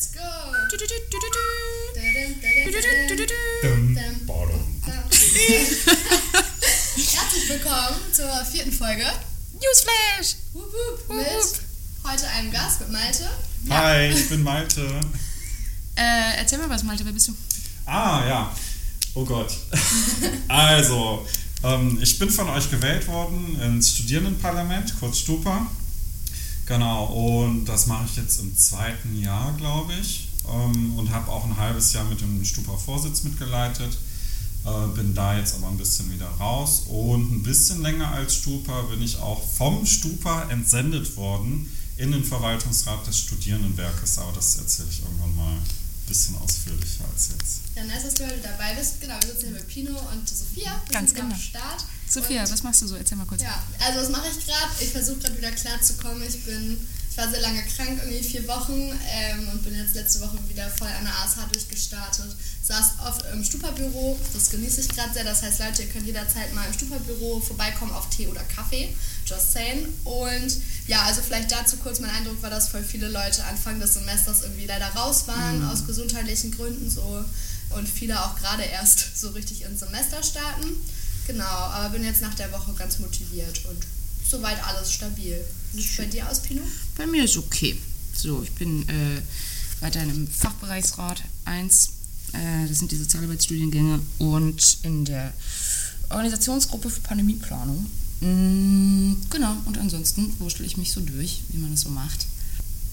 Let's go! Herzlich willkommen zur vierten Folge. Newsflash! Wup, wup, mit heute einem Gast, mit Malte. Hi, ich bin Malte. Äh, erzähl mal was, Malte, wer bist du? Ah, ja. Oh Gott. Also, ähm, ich bin von euch gewählt worden ins Studierendenparlament, kurz Stupa. Genau, und das mache ich jetzt im zweiten Jahr, glaube ich. Ähm, und habe auch ein halbes Jahr mit dem Stupa-Vorsitz mitgeleitet. Äh, bin da jetzt aber ein bisschen wieder raus. Und ein bisschen länger als Stupa bin ich auch vom Stupa entsendet worden in den Verwaltungsrat des Studierendenwerkes. Aber das erzähle ich irgendwann mal bisschen ausführlicher als jetzt. Ja, nice, dass du heute dabei bist. Genau, wir sitzen hier mit Pino und Sophia. Wir Ganz sind genau. am Start. Sophia, Und- was machst du so? Erzähl mal kurz. Ja, also was mache ich gerade? Ich versuche gerade wieder klarzukommen. Ich bin, ich war sehr lange krank, irgendwie vier Wochen ähm, und bin jetzt letzte Woche wieder voll an der ASH durchgestartet. Saß oft im Stupa-Büro, das genieße ich gerade sehr. Das heißt, Leute, ihr könnt jederzeit mal im Stupa-Büro vorbeikommen auf Tee oder Kaffee. Just saying. Und ja, also vielleicht dazu kurz mein Eindruck war, dass voll viele Leute Anfang des Semesters irgendwie leider raus waren, aus gesundheitlichen Gründen so. Und viele auch gerade erst so richtig ins Semester starten. Genau, aber bin jetzt nach der Woche ganz motiviert und soweit alles stabil. Wie sieht es bei dir aus, Pino? Bei mir ist okay. So, ich bin äh, weiterhin im Fachbereichsrat 1. Äh, das sind die Sozialarbeitsstudiengänge und in der Organisationsgruppe für Pandemieplanung. Mm, genau, und ansonsten wurschtel ich mich so durch, wie man das so macht.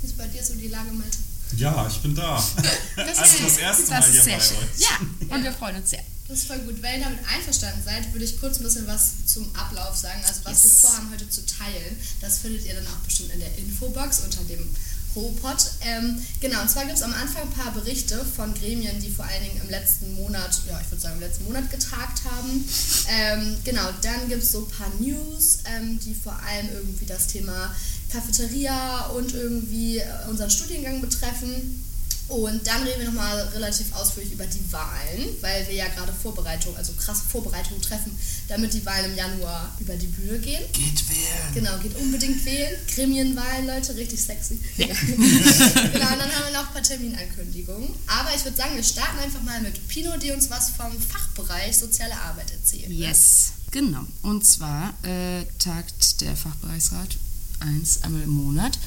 Wie ist bei dir so die Lage, Malte? Ja, ich bin da. Das also das erste Mal das hier ist bei euch. Ja, und wir freuen uns sehr. Das ist voll gut. Wenn ihr damit einverstanden seid, würde ich kurz ein bisschen was zum Ablauf sagen, also was Yes. wir vorhaben heute zu teilen. Das findet ihr dann auch bestimmt in der Infobox unter dem Robot. Ähm, genau, und zwar gibt es am Anfang ein paar Berichte von Gremien, die vor allen Dingen im letzten Monat, ja, ich würde sagen im letzten Monat getagt haben. Ähm, genau, dann gibt es so ein paar News, ähm, die vor allem irgendwie das Thema Cafeteria und irgendwie äh, unseren Studiengang betreffen. Und dann reden wir nochmal relativ ausführlich über die Wahlen, weil wir ja gerade Vorbereitung, also krasse Vorbereitungen treffen, damit die Wahlen im Januar über die Bühne gehen. Geht wählen. Genau, geht unbedingt wählen. Gremienwahlen, Leute, richtig sexy. Ja. genau, und dann haben wir noch ein paar Terminankündigungen. Aber ich würde sagen, wir starten einfach mal mit Pino, die uns was vom Fachbereich Soziale Arbeit erzählt. ne? Yes, genau. Und zwar äh, tagt der Fachbereichsrat 1 einmal im Monat.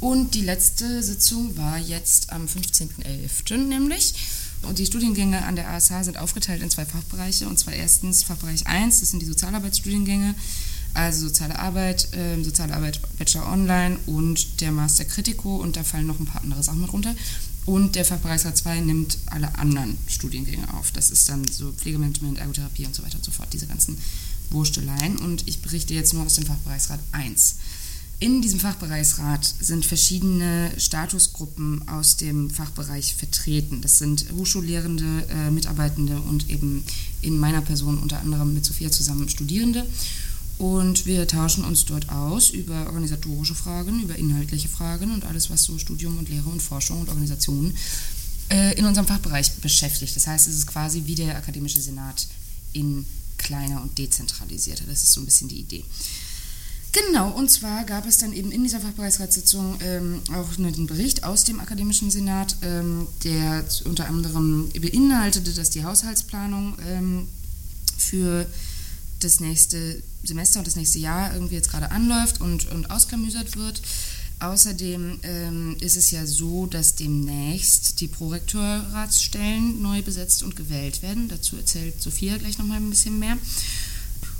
Und die letzte Sitzung war jetzt am 15.11. nämlich. Und die Studiengänge an der ASH sind aufgeteilt in zwei Fachbereiche. Und zwar erstens Fachbereich 1, das sind die Sozialarbeitsstudiengänge, also soziale Arbeit, ähm, soziale Arbeit Bachelor Online und der Master Critico. Und da fallen noch ein paar andere Sachen mit runter. Und der Fachbereichsrat 2 nimmt alle anderen Studiengänge auf. Das ist dann so Pflegemanagement, Ergotherapie und so weiter und so fort, diese ganzen Wursteleien. Und ich berichte jetzt nur aus dem Fachbereichsrat 1. In diesem Fachbereichsrat sind verschiedene Statusgruppen aus dem Fachbereich vertreten. Das sind Hochschullehrende, äh, Mitarbeitende und eben in meiner Person unter anderem mit Sophia zusammen Studierende. Und wir tauschen uns dort aus über organisatorische Fragen, über inhaltliche Fragen und alles, was so Studium und Lehre und Forschung und Organisation äh, in unserem Fachbereich beschäftigt. Das heißt, es ist quasi wie der akademische Senat in kleiner und dezentralisierter. Das ist so ein bisschen die Idee. Genau, und zwar gab es dann eben in dieser Fachbereichsratssitzung ähm, auch einen Bericht aus dem Akademischen Senat, ähm, der unter anderem beinhaltete, dass die Haushaltsplanung ähm, für das nächste Semester und das nächste Jahr irgendwie jetzt gerade anläuft und, und ausklamüsert wird. Außerdem ähm, ist es ja so, dass demnächst die Prorektoratsstellen neu besetzt und gewählt werden. Dazu erzählt Sophia gleich nochmal ein bisschen mehr.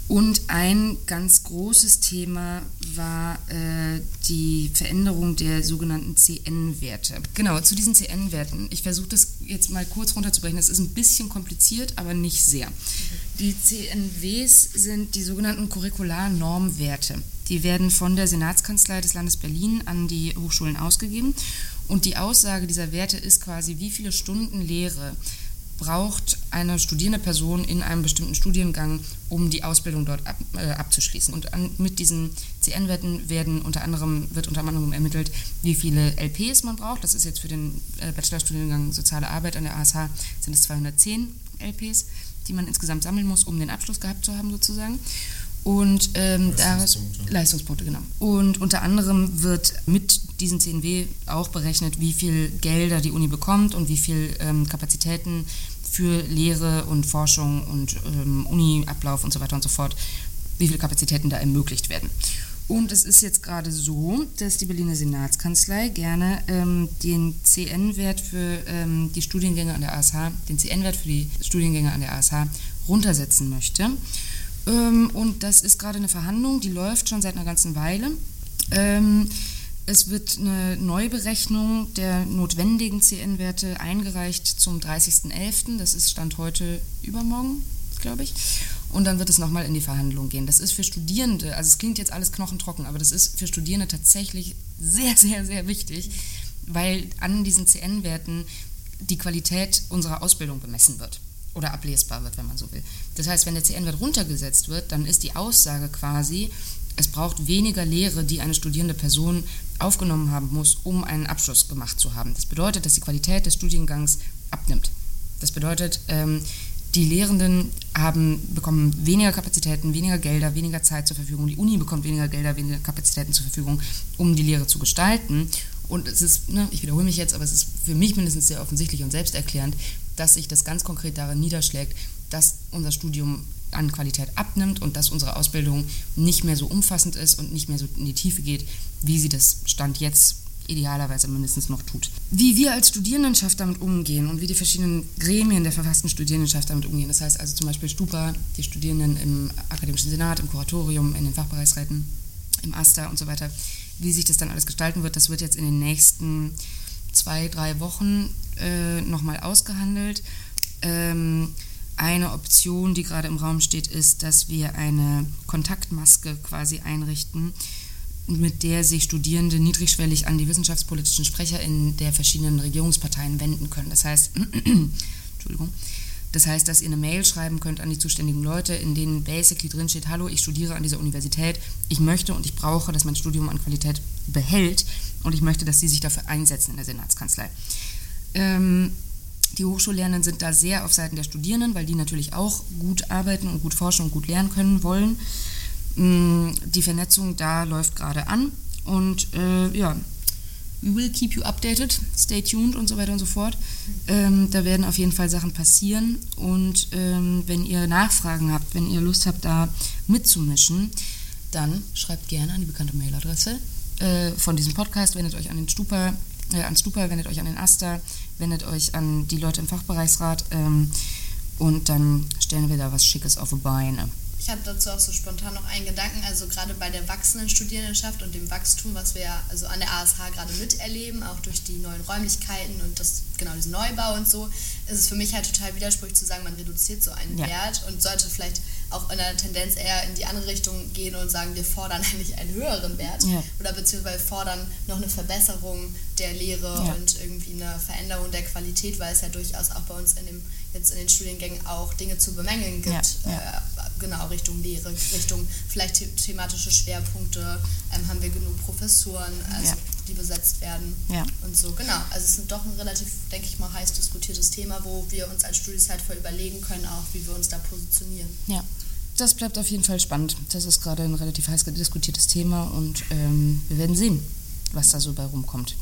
Und ein ganz großes Thema war äh, die Veränderung der sogenannten CN-Werte. Genau, zu diesen CN-Werten. Ich versuche das jetzt mal kurz runterzubrechen. Das ist ein bisschen kompliziert, aber nicht sehr. Die CNWs sind die sogenannten Curricular-Normwerte. Die werden von der Senatskanzlei des Landes Berlin an die Hochschulen ausgegeben. Und die Aussage dieser Werte ist quasi, wie viele Stunden Lehre braucht eine studierende Person in einem bestimmten Studiengang, um die Ausbildung dort ab, äh, abzuschließen. Und an, mit diesen CN-Werten werden unter anderem, wird unter anderem ermittelt, wie viele LPs man braucht. Das ist jetzt für den äh, Bachelorstudiengang Soziale Arbeit an der ASH sind es 210 LPs, die man insgesamt sammeln muss, um den Abschluss gehabt zu haben sozusagen. Und ähm, Leistungspunkte. Leistungspunkte, genau. Und unter anderem wird mit diesen 10W auch berechnet, wie viel Gelder die Uni bekommt und wie viel ähm, Kapazitäten für Lehre und Forschung und ähm, Uni-Ablauf und so weiter und so fort, wie viele Kapazitäten da ermöglicht werden. Und es ist jetzt gerade so, dass die Berliner Senatskanzlei gerne ähm, den CN-Wert für ähm, die Studiengänge an der ASH, den CN-Wert für die Studiengänge an der ASH runtersetzen möchte. Ähm, und das ist gerade eine Verhandlung, die läuft schon seit einer ganzen Weile. Ähm, es wird eine Neuberechnung der notwendigen CN-Werte eingereicht zum 30.11. Das ist Stand heute übermorgen, glaube ich. Und dann wird es nochmal in die Verhandlung gehen. Das ist für Studierende, also es klingt jetzt alles knochentrocken, aber das ist für Studierende tatsächlich sehr, sehr, sehr wichtig, weil an diesen CN-Werten die Qualität unserer Ausbildung bemessen wird oder ablesbar wird, wenn man so will. Das heißt, wenn der CN-Wert runtergesetzt wird, dann ist die Aussage quasi, es braucht weniger Lehre, die eine studierende Person aufgenommen haben muss, um einen Abschluss gemacht zu haben. Das bedeutet, dass die Qualität des Studiengangs abnimmt. Das bedeutet, ähm, die Lehrenden haben, bekommen weniger Kapazitäten, weniger Gelder, weniger Zeit zur Verfügung. Die Uni bekommt weniger Gelder, weniger Kapazitäten zur Verfügung, um die Lehre zu gestalten. Und es ist, ne, ich wiederhole mich jetzt, aber es ist für mich mindestens sehr offensichtlich und selbsterklärend, dass sich das ganz konkret darin niederschlägt, dass unser Studium an Qualität abnimmt und dass unsere Ausbildung nicht mehr so umfassend ist und nicht mehr so in die Tiefe geht, wie sie das Stand jetzt idealerweise mindestens noch tut. Wie wir als Studierendenschaft damit umgehen und wie die verschiedenen Gremien der verfassten Studierendenschaft damit umgehen, das heißt also zum Beispiel Stupa, die Studierenden im Akademischen Senat, im Kuratorium, in den Fachbereichsräten, im AStA und so weiter, wie sich das dann alles gestalten wird, das wird jetzt in den nächsten zwei, drei Wochen äh, nochmal ausgehandelt. Ähm, eine Option, die gerade im Raum steht, ist, dass wir eine Kontaktmaske quasi einrichten, mit der sich Studierende niedrigschwellig an die wissenschaftspolitischen SprecherInnen der verschiedenen Regierungsparteien wenden können. Das heißt, Entschuldigung, das heißt, dass ihr eine Mail schreiben könnt an die zuständigen Leute, in denen basically drin steht, hallo, ich studiere an dieser Universität, ich möchte und ich brauche, dass mein Studium an Qualität behält und ich möchte, dass sie sich dafür einsetzen in der Senatskanzlei. Ähm, die Hochschullehrenden sind da sehr auf Seiten der Studierenden, weil die natürlich auch gut arbeiten und gut forschen und gut lernen können wollen. Mm, Die Vernetzung da läuft gerade an und äh, ja, we will keep you updated, stay tuned und so weiter und so fort. Ähm, da werden auf jeden Fall Sachen passieren und ähm, wenn ihr Nachfragen habt, wenn ihr Lust habt, da mitzumischen, dann schreibt gerne an die bekannte Mailadresse äh, von diesem Podcast, wendet euch an den Stupa, äh, an Stupa, wendet euch an den Asta, wendet euch an die Leute im Fachbereichsrat ähm, und dann stellen wir da was Schickes auf die Beine. Ich habe dazu auch so spontan noch einen Gedanken, also gerade bei der wachsenden Studierendenschaft und dem Wachstum, was wir also an der ASH gerade miterleben, auch durch die neuen Räumlichkeiten und das genau diesen Neubau und so, ist es für mich halt total widersprüchlich zu sagen, man reduziert so einen Ja. Wert und sollte vielleicht auch in der Tendenz eher in die andere Richtung gehen und sagen, wir fordern eigentlich einen höheren Wert Ja. oder beziehungsweise fordern noch eine Verbesserung der Lehre Ja. und irgendwie eine Veränderung der Qualität, weil es ja durchaus auch bei uns in dem jetzt in den Studiengängen auch Dinge zu bemängeln gibt. Ja. Äh, genau, Richtung Lehre, Richtung vielleicht the thematische Schwerpunkte. Ähm, haben wir genug Professoren, also, Ja. Die besetzt werden Ja. und so. Genau, also es ist doch ein relativ, denke ich mal, heiß diskutiertes Thema, wo wir uns als Studienzeit voll überlegen können, auch wie wir uns da positionieren. Ja, das bleibt auf jeden Fall spannend. Das ist gerade ein relativ heiß diskutiertes Thema und ähm, wir werden sehen, was da so bei rumkommt.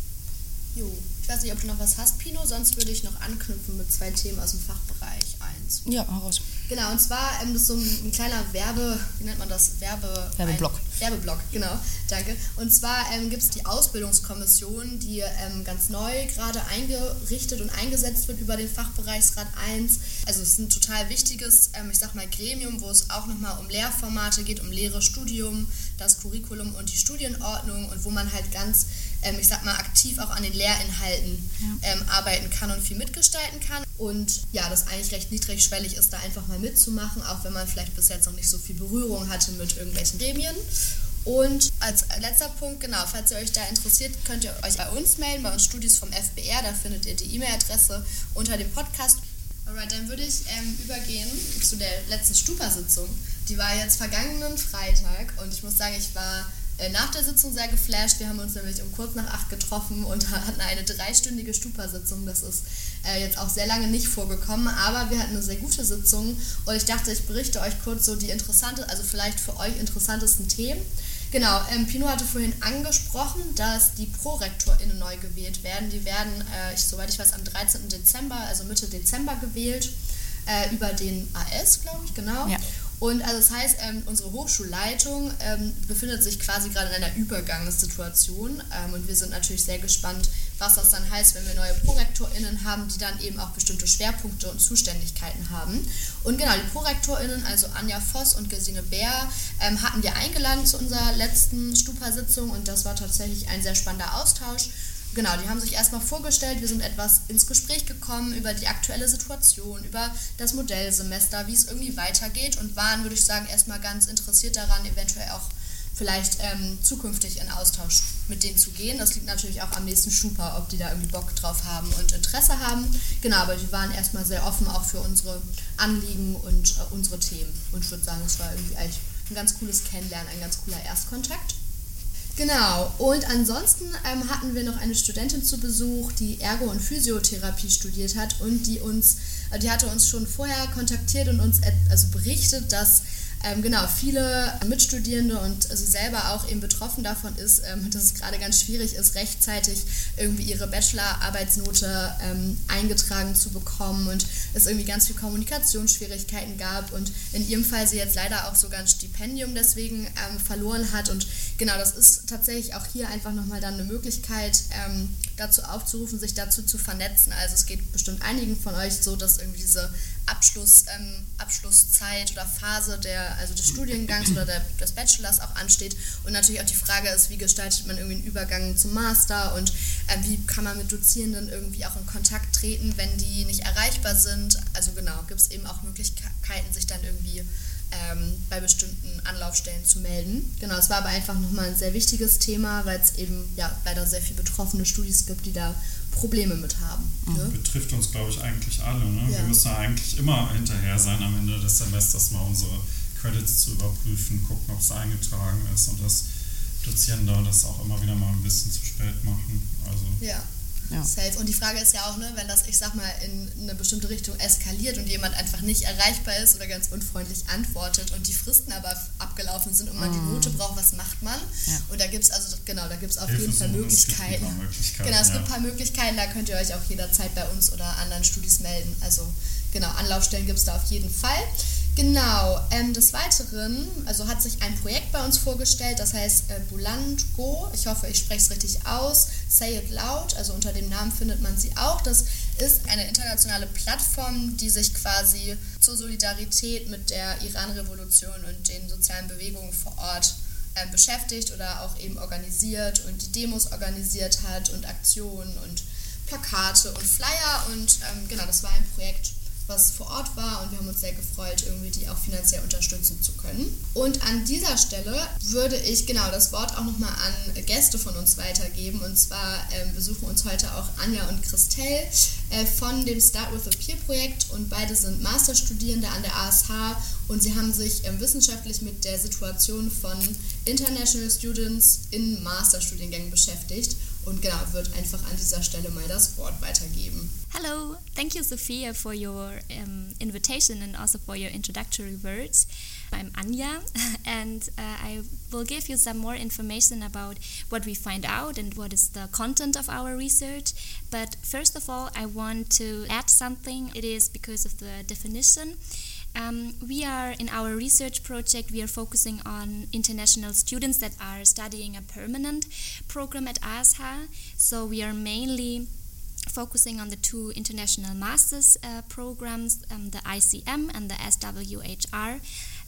Jo, ich weiß nicht, ob du noch was hast, Pino, sonst würde ich noch anknüpfen mit zwei Themen aus dem Fachbereich 1. Ja, hau raus. Genau, und zwar ähm, das ist so ein, ein kleiner Werbe, wie nennt man das? Werbe, Werbeblock. Ein, Werbeblock, genau, danke. Und zwar ähm, gibt es die Ausbildungskommission, die ähm, ganz neu gerade eingerichtet und eingesetzt wird über den Fachbereichsrat 1. Also es ist ein total wichtiges, ähm, ich sag mal, Gremium, wo es auch nochmal um Lehrformate geht, um Lehre, Studium, das Curriculum und die Studienordnung und wo man halt ganz, ähm, ich sag mal, aktiv auch an den Lehrinhalten ähm, arbeiten kann und viel mitgestalten kann. Und ja, das eigentlich recht niedrigschwellig ist, da einfach mal mitzumachen, auch wenn man vielleicht bis jetzt noch nicht so viel Berührung hatte mit irgendwelchen Gremien. Und als letzter Punkt, genau, falls ihr euch da interessiert, könnt ihr euch bei uns melden, bei uns Studis vom FBR, da findet ihr die E-Mail-Adresse unter dem Podcast. Alright, dann würde ich ähm, übergehen zu der letzten Stupa-Sitzung. Die war jetzt vergangenen Freitag und ich muss sagen, ich war nach der Sitzung sehr geflasht. Wir haben uns nämlich um kurz nach acht getroffen und hatten eine dreistündige Stupa-Sitzung. Das ist äh, jetzt auch sehr lange nicht vorgekommen, aber wir hatten eine sehr gute Sitzung und ich dachte, ich berichte euch kurz so die interessante, also vielleicht für euch interessantesten Themen. Genau, ähm, Pino hatte vorhin angesprochen, dass die ProrektorInnen neu gewählt werden. Die werden, äh, ich, soweit ich weiß, am 13. Dezember, also Mitte Dezember gewählt, äh, über den AS, glaube ich, genau. Ja. Und also das heißt, ähm, unsere Hochschulleitung ähm, befindet sich quasi gerade in einer Übergangssituation ähm, und wir sind natürlich sehr gespannt, was das dann heißt, wenn wir neue ProrektorInnen haben, die dann eben auch bestimmte Schwerpunkte und Zuständigkeiten haben. Und genau, die ProrektorInnen, also Anja Voss und Gesine Bär, ähm, hatten wir eingeladen zu unserer letzten Stupa-Sitzung und das war tatsächlich ein sehr spannender Austausch. Genau, die haben sich erstmal vorgestellt, wir sind etwas ins Gespräch gekommen über die aktuelle Situation, über das Modellsemester, wie es irgendwie weitergeht und waren, würde ich sagen, erstmal ganz interessiert daran, eventuell auch vielleicht ähm, zukünftig in Austausch mit denen zu gehen. Das liegt natürlich auch am nächsten Schupa, ob die da irgendwie Bock drauf haben und Interesse haben. Genau, aber die waren erstmal sehr offen auch für unsere Anliegen und äh, unsere Themen. Und ich würde sagen, es war irgendwie eigentlich ein ganz cooles Kennenlernen, ein ganz cooler Erstkontakt. Genau, und ansonsten ähm, hatten wir noch eine Studentin zu Besuch, die Ergo- und Physiotherapie studiert hat und die uns, äh, die hatte uns schon vorher kontaktiert und uns also berichtet, dass ähm, genau, viele Mitstudierende und sie selber auch eben betroffen davon ist, ähm, dass es gerade ganz schwierig ist, rechtzeitig irgendwie ihre Bachelor-Arbeitsnote ähm, eingetragen zu bekommen und es irgendwie ganz viele Kommunikationsschwierigkeiten gab und in ihrem Fall sie jetzt leider auch sogar ein Stipendium deswegen ähm, verloren hat und genau, das ist tatsächlich auch hier einfach nochmal dann eine Möglichkeit, ähm, dazu aufzurufen, sich dazu zu vernetzen. Also es geht bestimmt einigen von euch so, dass irgendwie diese Abschluss, ähm, Abschlusszeit oder Phase der, also des Studiengangs oder der, des Bachelors auch ansteht. Und natürlich auch die Frage ist, wie gestaltet man irgendwie einen Übergang zum Master und äh, wie kann man mit Dozierenden irgendwie auch in Kontakt treten, wenn die nicht erreichbar sind. Also genau, gibt es eben auch Möglichkeiten, sich dann irgendwie ähm, bei bestimmten Anlaufstellen zu melden. Genau, es war aber einfach nochmal ein sehr wichtiges Thema, weil es eben ja leider sehr viele betroffene Studis gibt, die da Probleme mit haben. Mhm. Ne? Betrifft uns, glaube ich, eigentlich alle. Ne? Ja. Wir müssen ja eigentlich immer hinterher sein, am Ende des Semesters mal unsere Credits zu überprüfen, gucken, ob es eingetragen ist und das Dozierende das auch immer wieder mal ein bisschen zu spät machen. Also ja. Ja. Safe. Und die Frage ist ja auch, ne, wenn das, ich sag mal, in eine bestimmte Richtung eskaliert und jemand einfach nicht erreichbar ist oder ganz unfreundlich antwortet und die Fristen aber abgelaufen sind und man mm. die Note braucht, was macht man? Ja. Und da gibt es also, genau, da gibt es auf Hilfe jeden Fall Möglichkeiten. Möglichkeiten. Genau, es ja. gibt ein paar Möglichkeiten, da könnt ihr euch auch jederzeit bei uns oder anderen Studis melden. Also genau, Anlaufstellen gibt es da auf jeden Fall. Genau, ähm, des Weiteren, also hat sich ein Projekt bei uns vorgestellt, das heißt äh, Buland Go. Ich hoffe, ich spreche es richtig aus. Say It Loud, also unter dem Namen findet man sie auch. Das ist eine internationale Plattform, die sich quasi zur Solidarität mit der Iran-Revolution und den sozialen Bewegungen vor Ort äh, beschäftigt oder auch eben organisiert und die Demos organisiert hat und Aktionen und Plakate und Flyer. Und ähm, genau, das war ein Projekt was vor Ort war und wir haben uns sehr gefreut, irgendwie die auch finanziell unterstützen zu können. Und an dieser Stelle würde ich genau das Wort auch nochmal an Gäste von uns weitergeben. Und zwar ähm, besuchen uns heute auch Anja und Christelle äh, von dem Start with a Peer Projekt und beide sind Masterstudierende an der ASH und sie haben sich ähm, wissenschaftlich mit der Situation von International Students in Masterstudiengängen beschäftigt und genau, wird einfach an dieser Stelle mal das Wort weitergeben. Hello, thank you Sophia for your um, invitation and also for your introductory words. I'm Anja and uh, I will give you some more information about what we find out and what is the content of our research. But first of all, I want to add something. It is because of the definition. Um, we are in our research project, we are focusing on international students that are studying a permanent program at ASHA. So we are mainly focusing on the two international master's uh, programs, um, the ICM and the SWHR.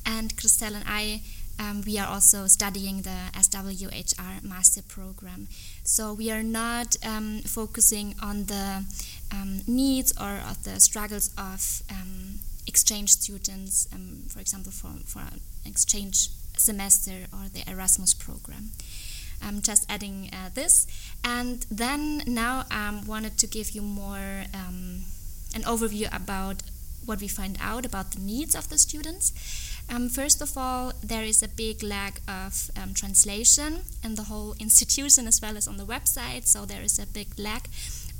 And Christelle and I, um, we are also studying the SWHR master program. So we are not um, focusing on the um, needs or of the struggles of um, exchange students, um, for example, for, for an exchange semester or the Erasmus program. I'm just adding uh, this. And then now I um, wanted to give you more um, an overview about what we find out about the needs of the students. Um, first of all, there is a big lack of um, translation in the whole institution as well as on the website, so there is a big lack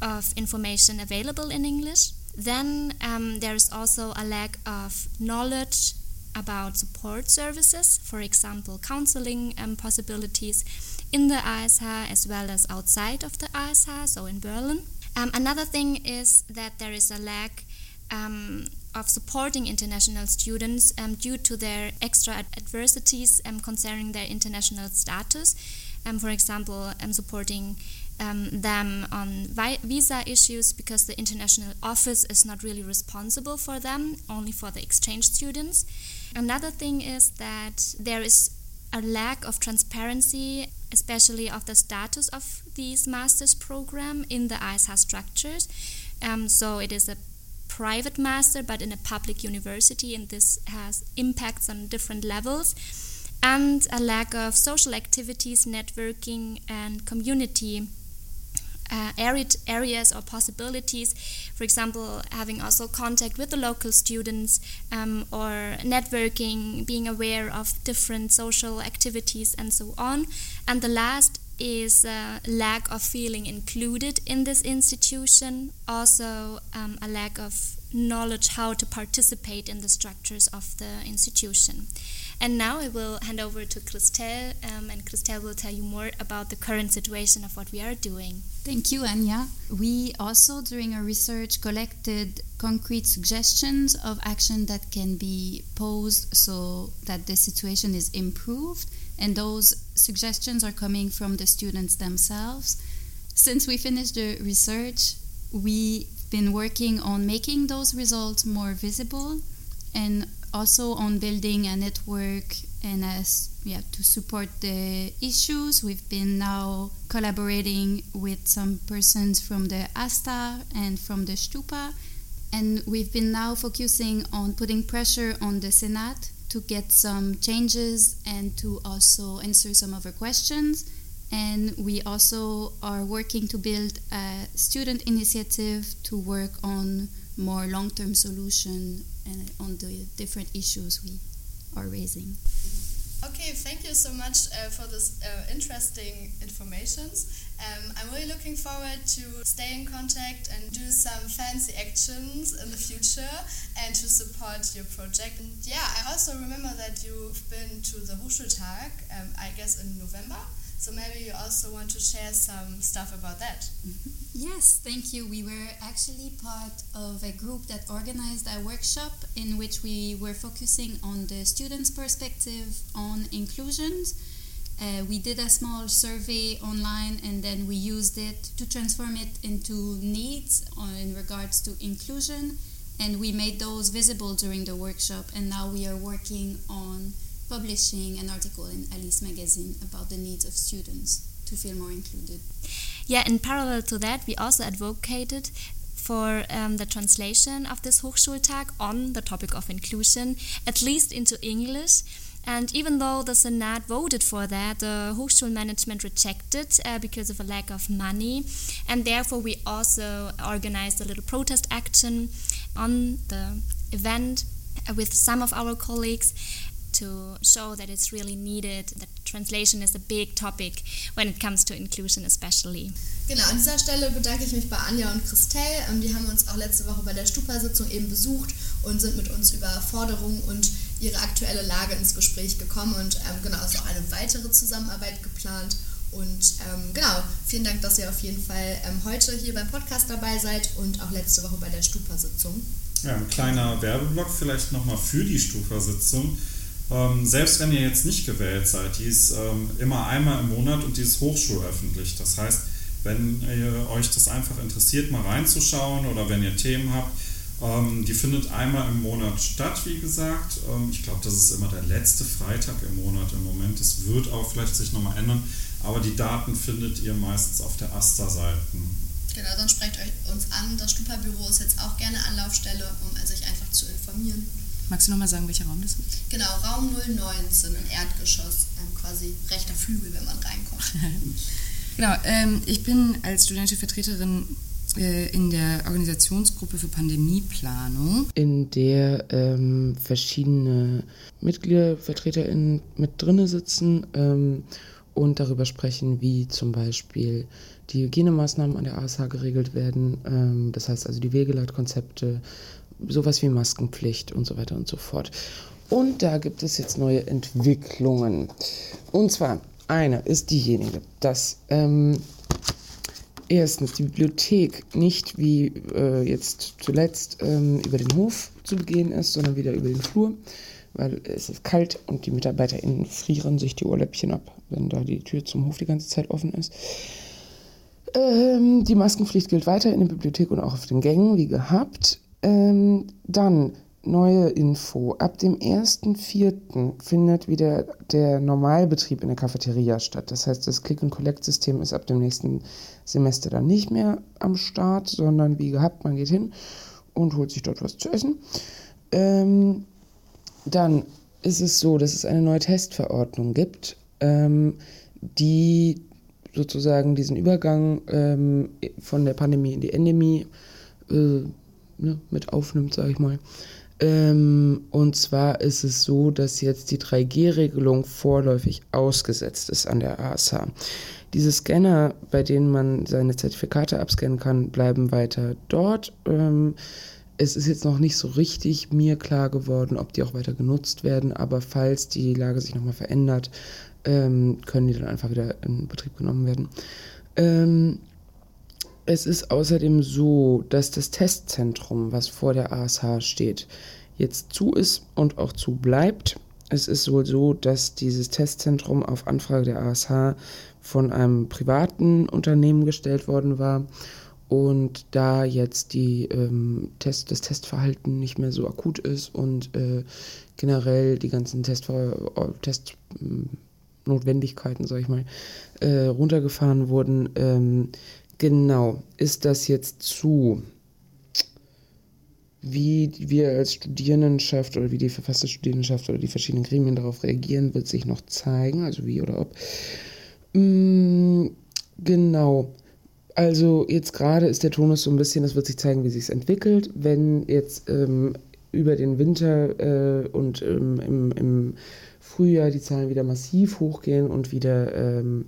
of information available in English. Then um, there is also a lack of knowledge about support services, for example, counseling um, possibilities in the ASH as well as outside of the ASH, so in Berlin. Um, another thing is that there is a lack um, of supporting international students um, due to their extra adversities um, concerning their international status. Um, for example, supporting um, them on vi- visa issues because the international office is not really responsible for them, only for the exchange students. Another thing is that there is a lack of transparency, especially of the status of these master's program in the ISA structures. Um, so it is a private master, but in a public university, and this has impacts on different levels. And a lack of social activities, networking, and community uh, areas or possibilities. For example, having also contact with the local students um, or networking, being aware of different social activities, and so on. And the last is a lack of feeling included in this institution, also um, a lack of knowledge how to participate in the structures of the institution. And now I will hand over to Christelle, um, and Christelle will tell you more about the current situation of what we are doing. Thank you, Anya. We also, during our research, collected concrete suggestions of action that can be posed so that the situation is improved, and those suggestions are coming from the students themselves. Since we finished the research, we've been working on making those results more visible and also on building a network and as yeah to support the issues. We've been now collaborating with some persons from the asta and from the stupa and we've been now focusing on putting pressure on the senate to get some changes and to also answer some of our questions and we also are working to build a student initiative to work on more long-term solution and on the different issues we are raising. Okay, thank you so much uh, for this uh, interesting informations. Um, I'm really looking forward to stay in contact and do some fancy actions in the future and to support your project. And yeah, I also remember that you've been to the Hochschultag, um, I guess in November. So maybe you also want to share some stuff about that. Yes, thank you. We were actually part of a group that organized a workshop in which we were focusing on the students' perspective on inclusions. Uh, we did a small survey online and then we used it to transform it into needs in regards to inclusion and we made those visible during the workshop and now we are working on publishing an article in Alice magazine about the needs of students to feel more included. Yeah, in parallel to that, we also advocated for um, the translation of this Hochschultag on the topic of inclusion, at least into English. And even though the Senate voted for that, the Hochschulmanagement rejected uh, because of a lack of money. And therefore, we also organized a little protest action on the event with some of our colleagues to show that it's really needed, that translation is a big topic when it comes to inclusion especially. Genau, an dieser Stelle bedanke ich mich bei Anja und Christelle. Ähm, die haben uns auch letzte Woche bei der Stupa-Sitzung eben besucht und sind mit uns über Forderungen und ihre aktuelle Lage ins Gespräch gekommen. Und ähm, genau, ist auch eine weitere Zusammenarbeit geplant. Und ähm, genau, vielen Dank, dass ihr auf jeden Fall ähm, heute hier beim Podcast dabei seid und auch letzte Woche bei der Stupa-Sitzung. Ja, ein kleiner Werbeblock vielleicht nochmal für die Stupa-Sitzung. Ähm, selbst wenn ihr jetzt nicht gewählt seid, die ist ähm, immer einmal im Monat und die ist hochschulöffentlich. Das heißt, wenn ihr euch das einfach interessiert, mal reinzuschauen oder wenn ihr Themen habt, ähm, die findet einmal im Monat statt, wie gesagt. Ähm, ich glaube, das ist immer der letzte Freitag im Monat im Moment. Das wird auch vielleicht sich nochmal ändern, aber die Daten findet ihr meistens auf der asta seiten Genau, sonst sprecht euch uns an. Das Stupa-Büro ist jetzt auch gerne Anlaufstelle, um sich einfach zu informieren. Magst du nochmal sagen, welcher Raum das ist? Genau, Raum 019, ein Erdgeschoss, ähm, quasi rechter Flügel, wenn man reinkommt. genau, ähm, ich bin als studentische Vertreterin äh, in der Organisationsgruppe für Pandemieplanung. In der ähm, verschiedene Mitglieder, VertreterInnen mit drinne sitzen ähm, und darüber sprechen, wie zum Beispiel die Hygienemaßnahmen an der ASH geregelt werden. Ähm, das heißt also die Wegeleitkonzepte, sowas wie Maskenpflicht und so weiter und so fort. Und da gibt es jetzt neue Entwicklungen. Und zwar eine ist diejenige, dass ähm, erstens die Bibliothek nicht wie äh, jetzt zuletzt ähm, über den Hof zu begehen ist, sondern wieder über den Flur, weil es ist kalt und die MitarbeiterInnen frieren sich die Ohrläppchen ab, wenn da die Tür zum Hof die ganze Zeit offen ist. Ähm, die Maskenpflicht gilt weiter in der Bibliothek und auch auf den Gängen, wie gehabt. Ähm, dann neue Info. Ab dem 1.4. findet wieder der Normalbetrieb in der Cafeteria statt. Das heißt, das Click-and-Collect-System ist ab dem nächsten Semester dann nicht mehr am Start, sondern wie gehabt, man geht hin und holt sich dort was zu essen. Ähm, dann ist es so, dass es eine neue Testverordnung gibt, ähm, die sozusagen diesen Übergang ähm, von der Pandemie in die Endemie äh, ne, mit aufnimmt, sage ich mal. Ähm, und zwar ist es so, dass jetzt die 3G-Regelung vorläufig ausgesetzt ist an der ASH. Diese Scanner, bei denen man seine Zertifikate abscannen kann, bleiben weiter dort. Ähm, es ist jetzt noch nicht so richtig mir klar geworden, ob die auch weiter genutzt werden, aber falls die Lage sich nochmal verändert, ähm, können die dann einfach wieder in Betrieb genommen werden. Es ist außerdem so, dass das Testzentrum, was vor der ASH steht, jetzt zu ist und auch zu bleibt. Es ist wohl so, dass dieses Testzentrum auf Anfrage der ASH von einem privaten Unternehmen gestellt worden war und da jetzt die, ähm, Test, das Testverhalten nicht mehr so akut ist und äh, generell die ganzen Testnotwendigkeiten, äh, sag ich mal, äh, runtergefahren wurden, ähm, Genau, ist das jetzt zu? Wie wir als Studierendenschaft oder wie die verfasste Studierendenschaft oder die verschiedenen Gremien darauf reagieren, wird sich noch zeigen, also wie oder ob. Mm, genau. Also jetzt gerade ist der Tonus so ein bisschen, es wird sich zeigen, wie sich es entwickelt. Wenn jetzt ähm, über den Winter äh, und ähm, im, im Frühjahr die Zahlen wieder massiv hochgehen und wieder ähm,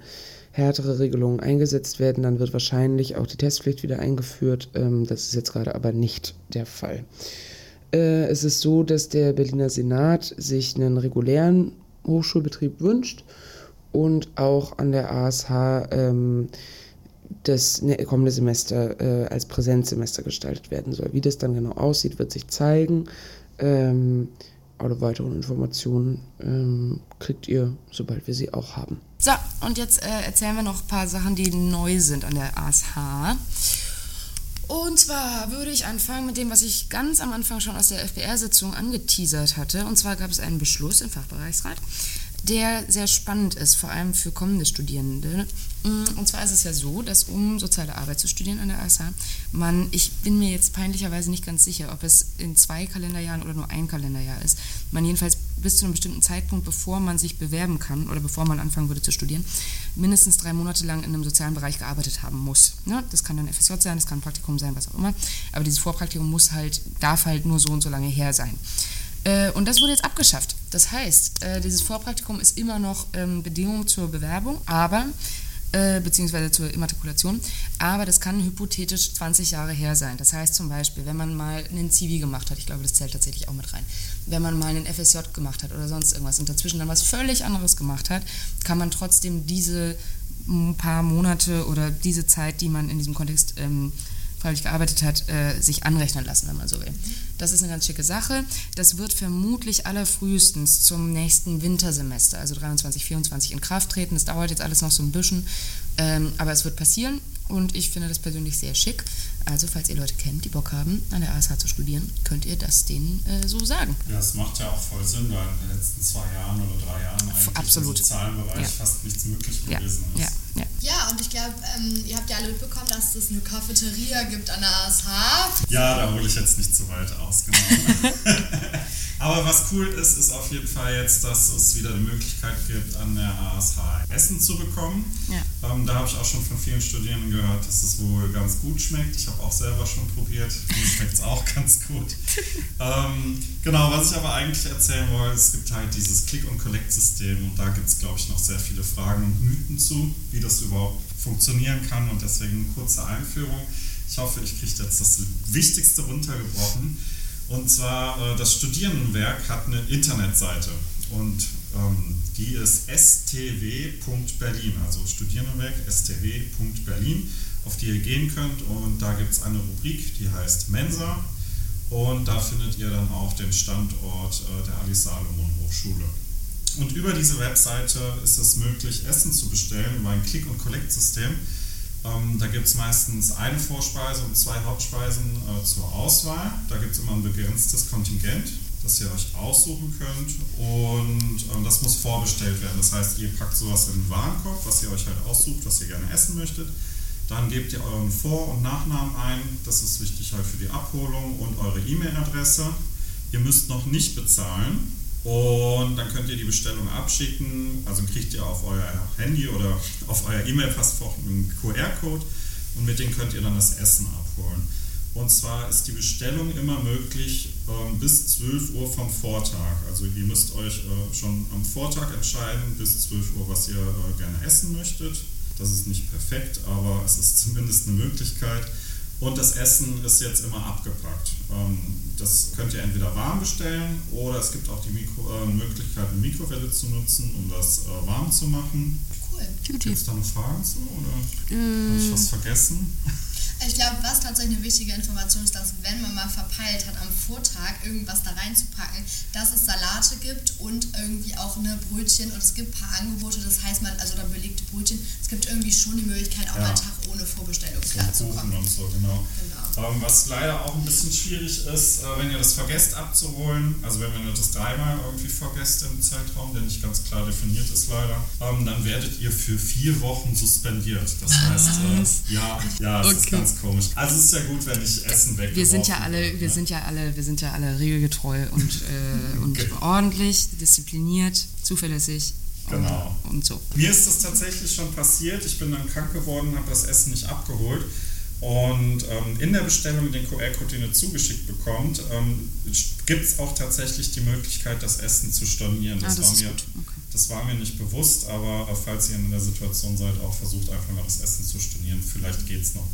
härtere Regelungen eingesetzt werden, dann wird wahrscheinlich auch die Testpflicht wieder eingeführt. Ähm, das ist jetzt gerade aber nicht der Fall. Äh, es ist so, dass der Berliner Senat sich einen regulären Hochschulbetrieb wünscht und auch an der ASH ähm, das ne, kommende Semester äh, als Präsenzsemester gestaltet werden soll. Wie das dann genau aussieht, wird sich zeigen. Ähm, alle weiteren Informationen kriegt ihr, sobald wir sie auch haben. So, und jetzt äh, erzählen wir noch ein paar Sachen, die neu sind an der ASH. Und zwar würde ich anfangen mit dem, was ich ganz am Anfang schon aus der FBR-Sitzung angeteasert hatte. Und zwar gab es einen Beschluss im Fachbereichsrat, der sehr spannend ist, vor allem für kommende Studierende. Mm, und zwar ist es ja so, dass um soziale Arbeit zu studieren an der ASH, man, ich bin mir jetzt peinlicherweise nicht ganz sicher, ob es in zwei Kalenderjahren oder nur ein Kalenderjahr ist, man jedenfalls bis zu einem bestimmten Zeitpunkt, bevor man sich bewerben kann oder bevor man anfangen würde zu studieren, mindestens drei Monate lang in einem sozialen Bereich gearbeitet haben muss. Ja, das kann dann FSJ sein, das kann ein Praktikum sein, was auch immer, aber dieses Vorpraktikum muss halt, darf halt nur so und so lange her sein. Äh, und das wurde jetzt abgeschafft. Das heißt, äh, dieses Vorpraktikum ist immer noch ähm, Bedingung zur Bewerbung, aber äh, beziehungsweise zur Immatrikulation, aber das kann hypothetisch 20 Jahre her sein. Das heißt zum Beispiel, wenn man mal einen Zivi gemacht hat, ich glaube, das zählt tatsächlich auch mit rein, wenn man mal einen FSJ gemacht hat oder sonst irgendwas und dazwischen dann was völlig anderes gemacht hat, kann man trotzdem diese paar Monate oder diese Zeit, die man in diesem Kontext ähm, freiwillig gearbeitet hat, äh, sich anrechnen lassen, wenn man so will. Das ist eine ganz schicke Sache. Das wird vermutlich allerfrühestens zum nächsten Wintersemester, also 23, 24 in Kraft treten. Das dauert jetzt alles noch so ein bisschen, ähm, aber es wird passieren und ich finde das persönlich sehr schick. Also, falls ihr Leute kennt, die Bock haben, an der ASH zu studieren, könnt ihr das denen äh, so sagen. Ja, es macht ja auch voll Sinn, weil in den letzten zwei Jahren oder drei Jahren eigentlich Absolut. im sozialen Bereich ja. fast nichts möglich ja. gewesen ist. Ja, ja. Ja, und ich glaube, ähm, ihr habt ja alle mitbekommen, dass es eine Cafeteria gibt an der ASH. Ja, da hole ich jetzt nicht zu weit aus, genau. Aber was cool ist, ist auf jeden Fall jetzt, dass es wieder die Möglichkeit gibt, an der ASH Essen zu bekommen. Ja. Ähm, da habe ich auch schon von vielen Studierenden gehört, dass es wohl ganz gut schmeckt. Ich habe auch selber schon probiert. Mir schmeckt es auch ganz gut. ähm, genau, was ich aber eigentlich erzählen wollte, es gibt halt dieses Click- und Collect-System und da gibt es, glaube ich, noch sehr viele Fragen und Mythen zu, wie das überhaupt funktionieren kann und deswegen eine kurze Einführung. Ich hoffe, ich kriege jetzt das Wichtigste runtergebrochen. Und zwar, äh, das Studierendenwerk hat eine Internetseite und ähm, die ist stw.berlin, also Studierendenwerk stw.berlin, auf die ihr gehen könnt. Und da gibt es eine Rubrik, die heißt Mensa. Und da findet ihr dann auch den Standort äh, der Alice Salomon Hochschule. Und über diese Webseite ist es möglich, Essen zu bestellen über ein Click- und Collect-System. Ähm, da gibt es meistens eine Vorspeise und zwei Hauptspeisen äh, zur Auswahl. Da gibt es immer ein begrenztes Kontingent, das ihr euch aussuchen könnt. Und ähm, das muss vorbestellt werden. Das heißt, ihr packt sowas in den Warenkorb, was ihr euch halt aussucht, was ihr gerne essen möchtet. Dann gebt ihr euren Vor- und Nachnamen ein. Das ist wichtig halt für die Abholung und eure E-Mail-Adresse. Ihr müsst noch nicht bezahlen. Und dann könnt ihr die Bestellung abschicken. Also kriegt ihr auf euer Handy oder auf euer E-Mail-Passwort einen QR-Code und mit dem könnt ihr dann das Essen abholen. Und zwar ist die Bestellung immer möglich ähm, bis 12 Uhr vom Vortag. Also ihr müsst euch äh, schon am Vortag entscheiden, bis 12 Uhr, was ihr äh, gerne essen möchtet. Das ist nicht perfekt, aber es ist zumindest eine Möglichkeit. Und das Essen ist jetzt immer abgepackt. Ähm, das könnt ihr entweder warm bestellen oder es gibt auch die Mikro, äh, Möglichkeit, eine Mikrowelle zu nutzen, um das äh, warm zu machen. Cool. Gibt es da noch Fragen zu oder habe ich was vergessen? Ich glaube, was tatsächlich eine wichtige Information ist, dass wenn man mal verpeilt hat, am Vortag irgendwas da reinzupacken, dass es Salate gibt und irgendwie auch eine Brötchen und es gibt ein paar Angebote, das heißt man, also da belegte Brötchen, es gibt irgendwie schon die Möglichkeit, auch Ja. mal einen Tag ohne Vorbestellung So klarzukommen. So, genau. Genau. Ähm, was leider auch ein bisschen schwierig ist, äh, wenn ihr das vergesst abzuholen, also wenn ihr das dreimal irgendwie vergesst im Zeitraum, der nicht ganz klar definiert ist leider, ähm, dann werdet ihr für vier Wochen suspendiert. Das heißt, äh, ja, ja, das ist Okay. ganz komisch. Also es ist ja gut, wenn ich Essen weggeworfen Wir sind ja alle, wir ne? sind ja alle, wir sind ja alle regelgetreu und, äh, und Genau. ordentlich, diszipliniert, zuverlässig. Genau. Und, und so. Mir ist das tatsächlich schon passiert. Ich bin dann krank geworden, habe das Essen nicht abgeholt. Und ähm, in der Bestellung, den QR-Code, den ihr zugeschickt bekommt, ähm, gibt es auch tatsächlich die Möglichkeit, das Essen zu stornieren. Ah, das war mir. Okay. das war mir nicht bewusst, aber äh, falls ihr in der Situation seid, auch versucht einfach mal das Essen zu stornieren. Vielleicht geht es noch.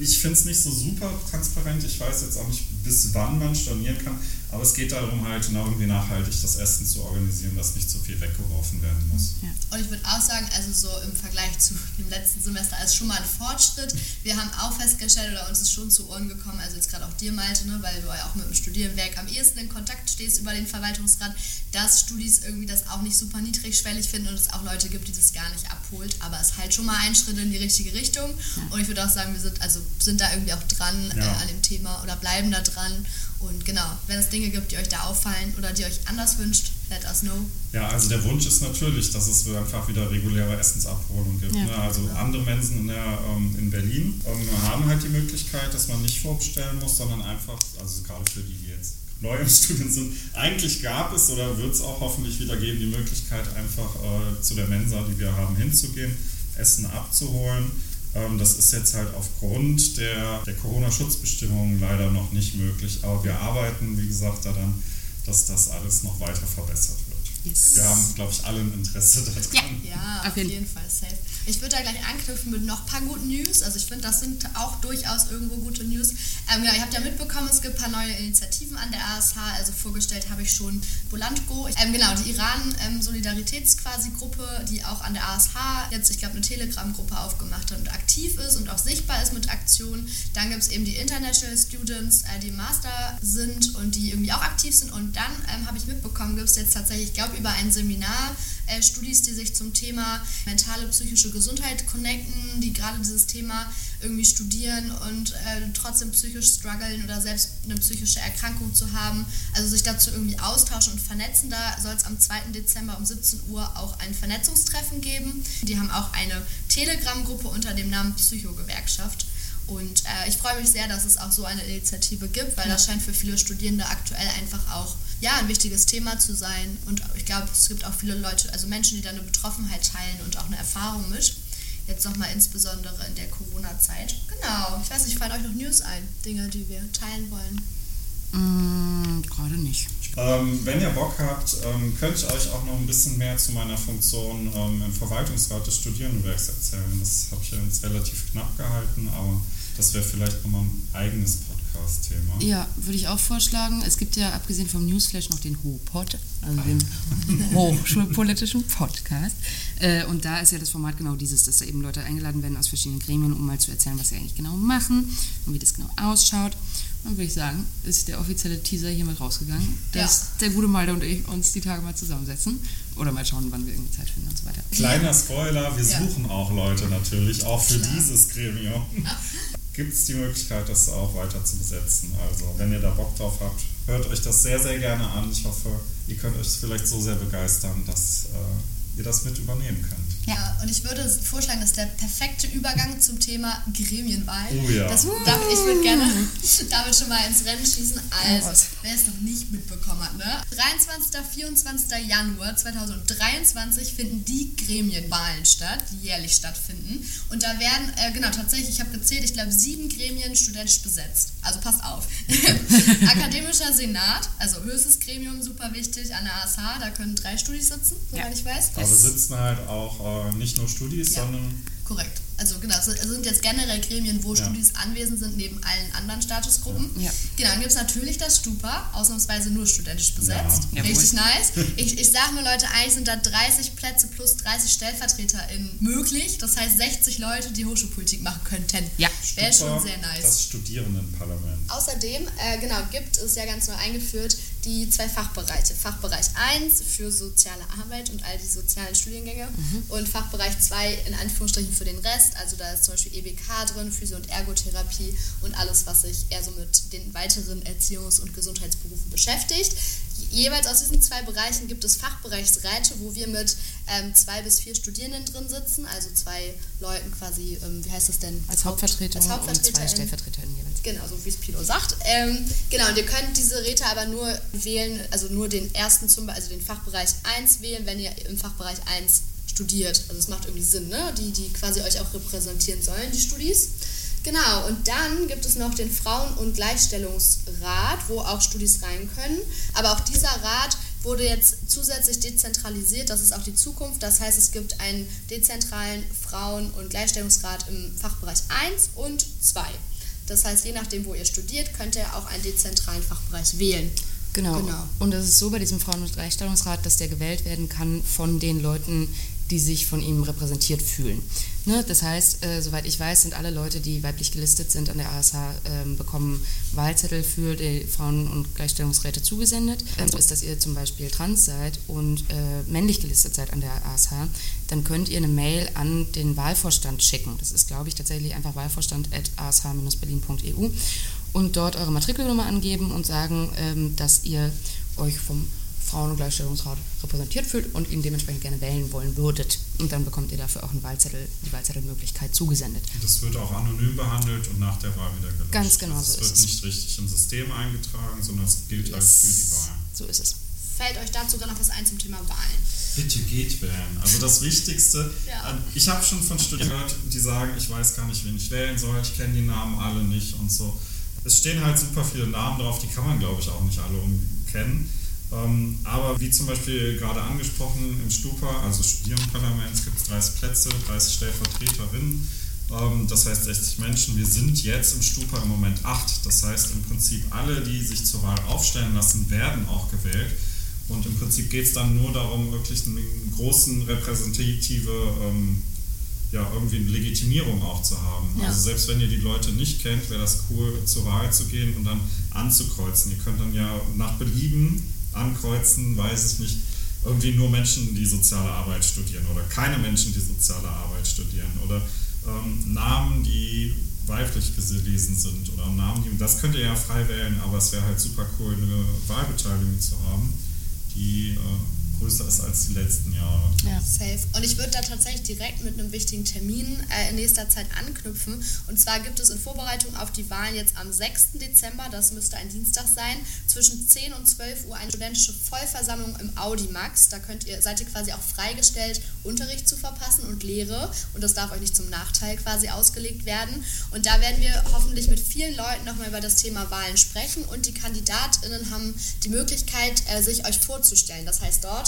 Ich finde es nicht so super transparent. Ich weiß jetzt auch nicht, bis wann man stornieren kann. Aber es geht darum, halt na, irgendwie nachhaltig das Essen zu organisieren, dass nicht so viel weggeworfen werden muss. Ja. Und ich würde auch sagen, also so im Vergleich zu dem letzten Semester ist schon mal ein Fortschritt. Wir haben auch festgestellt oder uns ist schon zu Ohren gekommen, also jetzt gerade auch dir, Malte, ne, weil du ja auch mit dem Studienwerk am ehesten in Kontakt stehst über den Verwaltungsrat, dass Studis irgendwie das auch nicht super niedrigschwellig finden und es auch Leute gibt, die das gar nicht abholt. Aber es ist halt schon mal ein Schritt in die richtige Richtung. Und ich würde auch sagen, wir sind also sind da irgendwie auch dran äh, Ja. an dem Thema oder bleiben da dran. Und genau, wenn es Dinge gibt, die euch da auffallen oder die euch anders wünscht, let us know. Ja, also der Wunsch ist natürlich, dass es einfach wieder reguläre Essensabholung gibt. Ja. Ne? Also andere Mensen in, der, ähm, in Berlin ähm, haben halt die Möglichkeit, dass man nicht vorbestellen muss, sondern einfach, also gerade für die, die jetzt neu im Studium sind, eigentlich gab es oder wird es auch hoffentlich wieder geben, die Möglichkeit einfach äh, zu der Mensa, die wir haben, hinzugehen, Essen abzuholen. Ähm, das ist jetzt halt aufgrund der, der Corona-Schutzbestimmungen leider noch nicht möglich, aber wir arbeiten, wie gesagt, daran, dass das alles noch weiter verbessert wird. Yes. Wir haben, glaube ich, alle ein Interesse daran. Ja, auf, Auf jeden jeden, Fall safe. Ich würde da gleich anknüpfen mit noch ein paar guten News. Also ich finde, das sind auch durchaus irgendwo gute News. Ähm, genau, ihr habt ja mitbekommen, es gibt ein paar neue Initiativen an der ASH. Also vorgestellt habe ich schon Bolantgo. Ähm, genau, die Iran-Solidaritäts-Quasi-Gruppe, die auch an der ASH jetzt, ich glaube, eine Telegram-Gruppe aufgemacht hat und aktiv ist und auch sichtbar ist mit Aktionen. Dann gibt es eben die International Students, äh, die Master sind und die irgendwie auch aktiv sind. Und dann ähm, habe ich mitbekommen, gibt es jetzt tatsächlich, ich glaube, über ein Seminar äh, Studis, die sich zum Thema mentale, psychische Gesundheit connecten, die gerade dieses Thema irgendwie studieren und äh, trotzdem psychisch strugglen oder selbst eine psychische Erkrankung zu haben. Also sich dazu irgendwie austauschen und vernetzen. Da soll es am 2. Dezember um 17 Uhr auch ein Vernetzungstreffen geben. Die haben auch eine Telegram-Gruppe unter dem Namen Psychogewerkschaft. Und äh, ich freue mich sehr, dass es auch so eine Initiative gibt, weil das scheint für viele Studierende aktuell einfach auch ja, ein wichtiges Thema zu sein. Und ich glaube, es gibt auch viele Leute, also Menschen, die da eine Betroffenheit teilen und auch eine Erfahrung mit. Jetzt nochmal insbesondere in der Corona-Zeit. Genau. Ich weiß nicht, fallen euch noch News ein, Dinge, die wir teilen wollen? Mm, Gerade nicht. Ähm, wenn ihr Bock habt, ähm, könnte ich euch auch noch ein bisschen mehr zu meiner Funktion ähm, im Verwaltungsrat des Studierendenwerks erzählen. Das habe ich ja jetzt relativ knapp gehalten, aber das wäre vielleicht nochmal ein eigenes Podcast-Thema. Ja, würde ich auch vorschlagen. Es gibt ja abgesehen vom Newsflash noch den HOPOD, also den hochschulpolitischen Podcast. Äh, und da ist ja das Format genau dieses, dass da eben Leute eingeladen werden aus verschiedenen Gremien, um mal zu erzählen, was sie eigentlich genau machen und wie das genau ausschaut. Dann würde ich sagen, ist der offizielle Teaser hiermit rausgegangen, dass der gute Malte und ich uns die Tage mal zusammensetzen oder mal schauen, wann wir irgendwie Zeit finden und so weiter. Kleiner Spoiler, wir Ja. suchen auch Leute natürlich, auch für Klar. dieses Gremium. Gibt es die Möglichkeit, das auch weiter zu besetzen. Also, wenn ihr da Bock drauf habt, hört euch das sehr, sehr gerne an. Ich hoffe, ihr könnt euch vielleicht so sehr begeistern, dass äh, ihr das mit übernehmen könnt. Ja. und ich würde vorschlagen, dass der perfekte Übergang zum Thema Gremienwahl. Oh ja. Das, da, ich würde gerne damit schon mal ins Rennen schießen. Also, wer es noch nicht mitbekommen hat, ne? 23. 24. Januar 2023 finden die Gremienwahlen statt, die jährlich stattfinden. Und da werden, äh, genau, tatsächlich, ich habe gezählt, ich glaube, sieben Gremien studentisch besetzt. Also passt auf. Akademischer Senat, also höchstes Gremium, super wichtig, an der ASH, da können drei Studis sitzen, soweit Ja. ich weiß. Aber sitzen halt auch äh, nicht nur Studis, Ja. sondern Korrekt. Also genau, es sind jetzt generell Gremien, wo Ja. Studis anwesend sind, neben allen anderen Statusgruppen. Ja. Genau, dann gibt es natürlich das Stupa, ausnahmsweise nur studentisch besetzt. Ja. Richtig nice. Ich, ich sage nur, Leute, eigentlich sind da 30 Plätze plus 30 StellvertreterInnen möglich. Das heißt 60 Leute, die Hochschulpolitik machen könnten. Ja. Wäre schon Stupa, sehr nice. das Studierendenparlament. Außerdem, äh, genau, gibt es ja ganz neu eingeführt die zwei Fachbereiche. Fachbereich 1 für soziale Arbeit und all die sozialen Studiengänge und Fachbereich 2 in Anführungsstrichen für den Rest. Also da ist zum Beispiel EBK drin, Physio- und Ergotherapie und alles, was sich eher so mit den weiteren Erziehungs- und Gesundheitsberufen beschäftigt. Jeweils aus diesen zwei Bereichen gibt es Fachbereichsräte, wo wir mit ähm, zwei bis vier Studierenden drin sitzen, also zwei Leuten quasi, ähm, wie heißt das denn? Als Hauptvertretung als und zwei. StellvertreterInnen jeweils. Genau, so wie es Pino sagt. Ähm, genau, und ihr könnt diese Räte aber nur wählen, also nur den ersten zum Beispiel, also den Fachbereich 1 wählen, wenn ihr im Fachbereich 1 studiert. Also es macht irgendwie Sinn, ne? Die, die quasi euch auch repräsentieren sollen, die Studis. Genau, und dann gibt es noch den Frauen- und Gleichstellungsrat, wo auch Studis rein können. Aber auch dieser Rat wurde jetzt zusätzlich dezentralisiert, das ist auch die Zukunft. Das heißt, es gibt einen dezentralen Frauen- und Gleichstellungsrat im Fachbereich 1 und 2. Das heißt, je nachdem, wo ihr studiert, könnt ihr auch einen dezentralen Fachbereich wählen. Genau. Genau. Und es ist so bei diesem Frauen- und Gleichstellungsrat, dass der gewählt werden kann von den Leuten, die sich von ihm repräsentiert fühlen. Ne? Das heißt, äh, soweit ich weiß, sind alle Leute, die weiblich gelistet sind an der ASH, ähm, bekommen Wahlzettel für die Frauen- und Gleichstellungsräte zugesendet. Ähm, ist, dass ihr zum Beispiel trans seid und äh, männlich gelistet seid an der ASH, dann könnt ihr eine Mail an den Wahlvorstand schicken. Das ist, glaube ich, tatsächlich einfach wahlvorstand.ash-berlin.eu und dort eure Matrikelnummer angeben und sagen, ähm, dass ihr euch vom Frauen- und Gleichstellungsrat repräsentiert fühlt und ihn dementsprechend gerne wählen wollen würdet. Und dann bekommt ihr dafür auch einen Wahlzettel, die Wahlzettelmöglichkeit zugesendet. Das wird auch anonym behandelt und nach der Wahl wieder gelöscht. Ganz genau also so es ist wird es. nicht richtig im System eingetragen, sondern es gilt halt für die Wahl. So ist es. Fällt euch dazu sogar noch was ein zum Thema Wahlen? Bitte geht wählen. Also das Wichtigste, Ja. äh, ich habe schon von Studenten gehört, die sagen, ich weiß gar nicht, wen ich wählen soll, ich kenne die Namen alle nicht und so. Es stehen halt super viele Namen drauf, die kann man, glaube ich, auch nicht alle kennen. Ähm, aber wie zum Beispiel gerade angesprochen im Stupa, also Studierendenparlament, gibt es 30 Plätze, 30 Stellvertreterinnen. Ähm, das heißt 60 Menschen. Wir sind jetzt im Stupa im Moment 8. Das heißt im Prinzip alle, die sich zur Wahl aufstellen lassen, werden auch gewählt. Und im Prinzip geht es dann nur darum, wirklich eine großen repräsentative ähm, ja, irgendwie eine Legitimierung auch zu haben. Ja. Also selbst wenn ihr die Leute nicht kennt, wäre das cool, zur Wahl zu gehen und dann anzukreuzen. Ihr könnt dann ja nach Belieben ankreuzen, weiß ich nicht, irgendwie nur Menschen, die soziale Arbeit studieren oder keine Menschen, die soziale Arbeit studieren oder ähm, Namen, die weiblich gelesen sind oder Namen, die, das könnt ihr ja frei wählen, aber es wäre halt super cool, eine Wahlbeteiligung zu haben, die äh, größer ist als die letzten Jahre. Ja. Safe. Und ich würde da tatsächlich direkt mit einem wichtigen Termin äh, in nächster Zeit anknüpfen. Und zwar gibt es in Vorbereitung auf die Wahlen jetzt am 6. Dezember, das müsste ein Dienstag sein, zwischen 10 und 12 Uhr eine studentische Vollversammlung im Audimax. Da könnt ihr, seid ihr quasi auch freigestellt, Unterricht zu verpassen und Lehre. Und das darf euch nicht zum Nachteil quasi ausgelegt werden. Und da werden wir hoffentlich mit vielen Leuten nochmal über das Thema Wahlen sprechen. Und die KandidatInnen haben die Möglichkeit, äh, sich euch vorzustellen. Das heißt, dort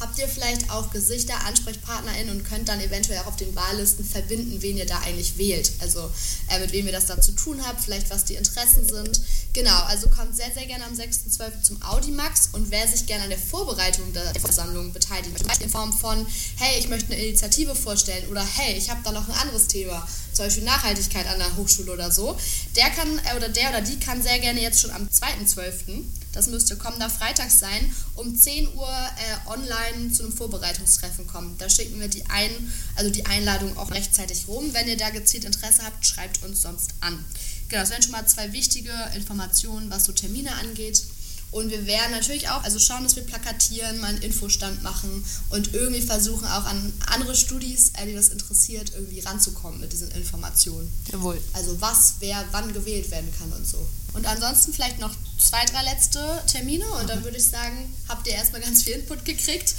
habt ihr vielleicht auch Gesichter, AnsprechpartnerInnen und könnt dann eventuell auch auf den Wahllisten verbinden, wen ihr da eigentlich wählt. Also äh, mit wem ihr das da zu tun habt, vielleicht was die Interessen sind. Genau, also kommt sehr, sehr gerne am 6.12. zum Audimax und wer sich gerne an der Vorbereitung der Versammlung beteiligt, in Form von, hey, ich möchte eine Initiative vorstellen oder hey, ich habe da noch ein anderes Thema, zum Beispiel Nachhaltigkeit an der Hochschule oder so, der kann äh, oder der oder die kann sehr gerne jetzt schon am 2.12., das müsste kommender Freitag sein, um 10 Uhr äh, online zu einem Vorbereitungstreffen kommen. Da schicken wir die, ein, also die Einladung auch rechtzeitig rum. Wenn ihr da gezielt Interesse habt, schreibt uns sonst an. Genau, das wären schon mal zwei wichtige Informationen, was so Termine angeht. Und wir werden natürlich auch, also schauen, dass wir plakatieren, mal einen Infostand machen und irgendwie versuchen auch an andere Studis, äh, die das interessiert, irgendwie ranzukommen mit diesen Informationen. Jawohl. Also was, wer, wann gewählt werden kann und so. Und ansonsten vielleicht noch zwei, drei letzte Termine und dann würde ich sagen, habt ihr erstmal ganz viel Input gekriegt.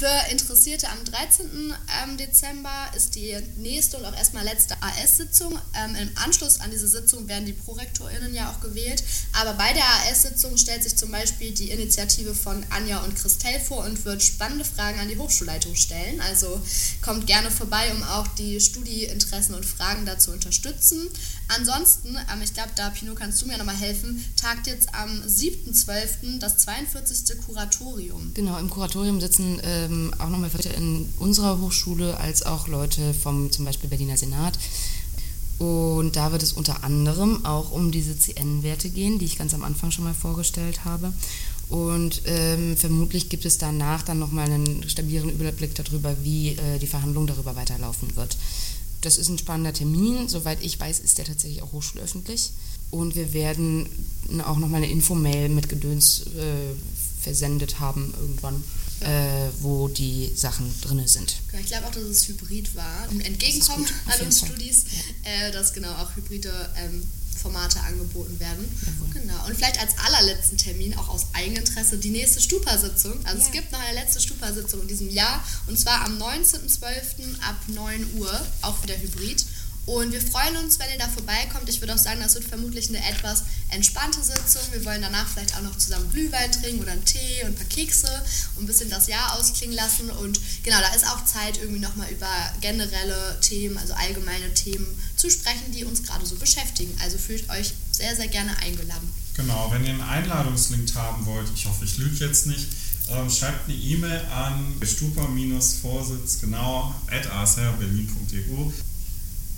Für Interessierte am 13. Ähm, Dezember ist die nächste und auch erstmal letzte AS-Sitzung. Ähm, Im Anschluss an diese Sitzung werden die ProrektorInnen ja auch gewählt. Aber bei der AS-Sitzung stellt sich zum Beispiel die Initiative von Anja und Christelle vor und wird spannende Fragen an die Hochschulleitung stellen. Also kommt gerne vorbei, um auch die Studieinteressen und Fragen da zu unterstützen. Ansonsten, ähm, ich glaube, da Pino kannst du mir nochmal helfen, tagt jetzt am 7.12. das 42. Kuratorium. Genau, im Kuratorium sitzen ähm, auch nochmal Vertreter in unserer Hochschule als auch Leute vom zum Beispiel Berliner Senat. Und da wird es unter anderem auch um diese CN-Werte gehen, die ich ganz am Anfang schon mal vorgestellt habe. Und ähm, vermutlich gibt es danach dann nochmal einen stabileren Überblick darüber, wie äh, die Verhandlung darüber weiterlaufen wird. Das ist ein spannender Termin. Soweit ich weiß, ist der tatsächlich auch hochschulöffentlich. Und wir werden auch nochmal eine Infomail mit Gedöns äh, versendet haben irgendwann, äh, wo die Sachen drin sind. Ja, ich glaube auch, dass es hybrid war und entgegenkommt gut, auf an uns. Studis, äh, dass genau auch hybride ähm, Formate angeboten werden. Jawohl. Genau. Und vielleicht als allerletzten Termin, auch aus Eigeninteresse, die nächste Stupa-Sitzung. Also es Ja. gibt noch eine letzte Stupa-Sitzung in diesem Jahr und zwar am 19.12. ab 9 Uhr, auch wieder hybrid. Und wir freuen uns, wenn ihr da vorbeikommt. Ich würde auch sagen, das wird vermutlich eine etwas entspannte Sitzung. Wir wollen danach vielleicht auch noch zusammen Glühwein trinken oder einen Tee und ein paar Kekse und ein bisschen das Jahr ausklingen lassen. Und genau, da ist auch Zeit, irgendwie nochmal über generelle Themen, also allgemeine Themen zu sprechen, die uns gerade so beschäftigen. Also fühlt euch sehr, sehr gerne eingeladen. Genau, wenn ihr einen Einladungslink haben wollt, ich hoffe, ich lüge jetzt nicht, ähm, schreibt eine E-Mail an stupa-vorsitz, genau, at asrberlin.eu.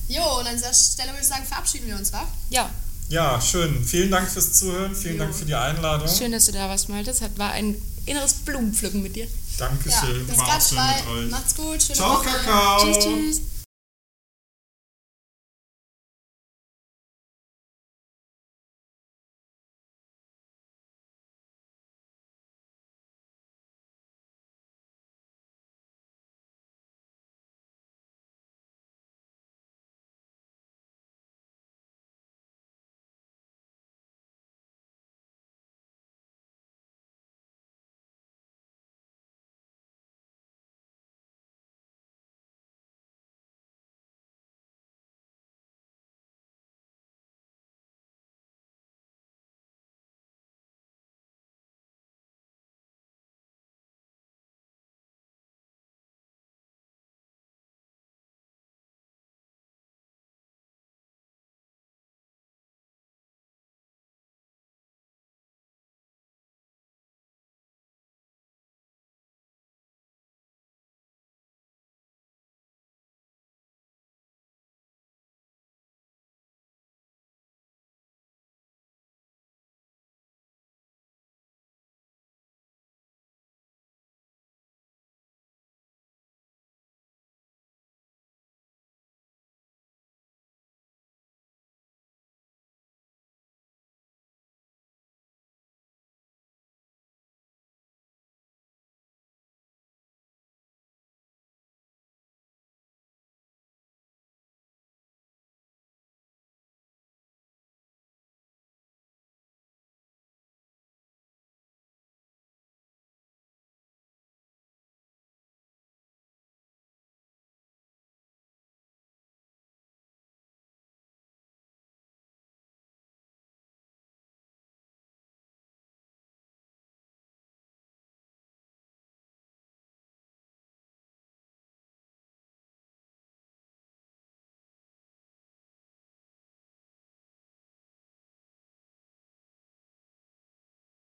Jo, und an dieser Stelle würde ich sagen, verabschieden wir uns, wa? Ja, Ja, schön. Vielen Dank fürs Zuhören, vielen Jo. Dank für die Einladung. schön, dass du da warst, Malte. Es hat- war ein inneres Blumenpflücken mit dir. Dankeschön, bis war auch ganz schön bald. mit euch. Macht's gut, schöne Ciao, Woche. Kakao. Tschüss, tschüss.